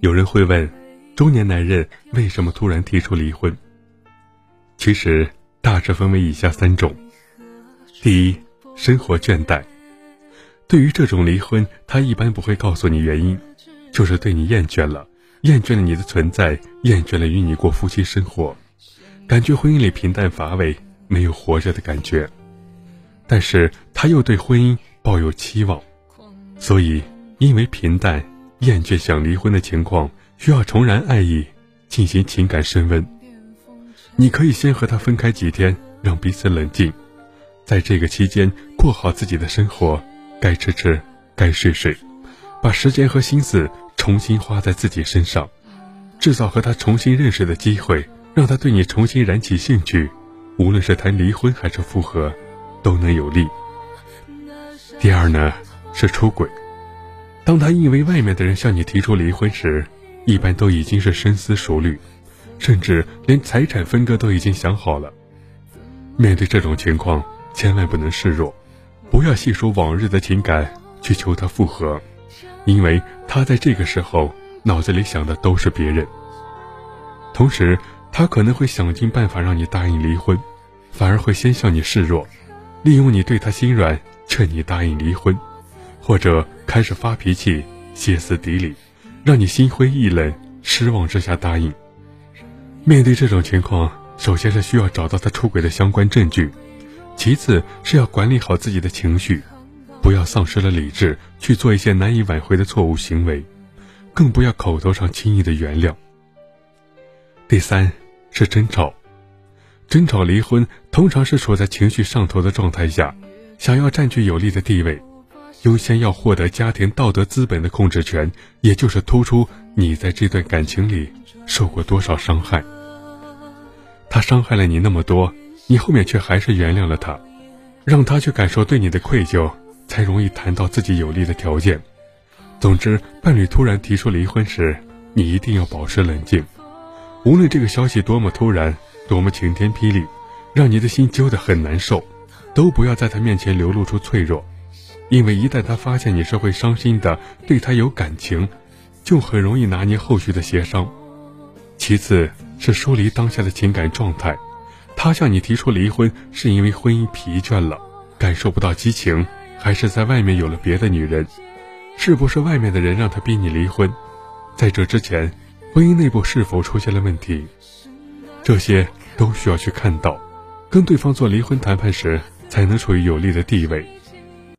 有人会问，中年男人为什么突然提出离婚？其实大致分为以下三种：第一，生活倦怠。对于这种离婚，他一般不会告诉你原因，就是对你厌倦了，厌倦了你的存在，厌倦了与你过夫妻生活，感觉婚姻里平淡乏味，没有活着的感觉。但是他又对婚姻抱有期望，所以因为平淡。厌倦想离婚的情况，需要重燃爱意，进行情感升温。你可以先和他分开几天，让彼此冷静，在这个期间过好自己的生活，该吃吃，该睡睡，把时间和心思重新花在自己身上，制造和他重新认识的机会，让他对你重新燃起兴趣。无论是谈离婚还是复合，都能有利。第二呢，是出轨。当他因为外面的人向你提出离婚时，一般都已经是深思熟虑，甚至连财产分割都已经想好了。面对这种情况，千万不能示弱，不要细数往日的情感去求他复合，因为他在这个时候脑子里想的都是别人。同时，他可能会想尽办法让你答应离婚，反而会先向你示弱，利用你对他心软，劝你答应离婚。或者开始发脾气、歇斯底里，让你心灰意冷、失望之下答应。面对这种情况，首先是需要找到他出轨的相关证据，其次是要管理好自己的情绪，不要丧失了理智去做一些难以挽回的错误行为，更不要口头上轻易的原谅。第三是争吵，争吵离婚通常是处在情绪上头的状态下，想要占据有利的地位。优先要获得家庭道德资本的控制权，也就是突出你在这段感情里受过多少伤害。他伤害了你那么多，你后面却还是原谅了他，让他去感受对你的愧疚，才容易谈到自己有利的条件。总之，伴侣突然提出离婚时，你一定要保持冷静。无论这个消息多么突然，多么晴天霹雳，让你的心揪得很难受，都不要在他面前流露出脆弱。因为一旦他发现你是会伤心的，对他有感情，就很容易拿捏后续的协商。其次是梳理当下的情感状态，他向你提出离婚是因为婚姻疲倦了，感受不到激情，还是在外面有了别的女人？是不是外面的人让他逼你离婚？在这之前，婚姻内部是否出现了问题？这些都需要去看到，跟对方做离婚谈判时，才能处于有利的地位。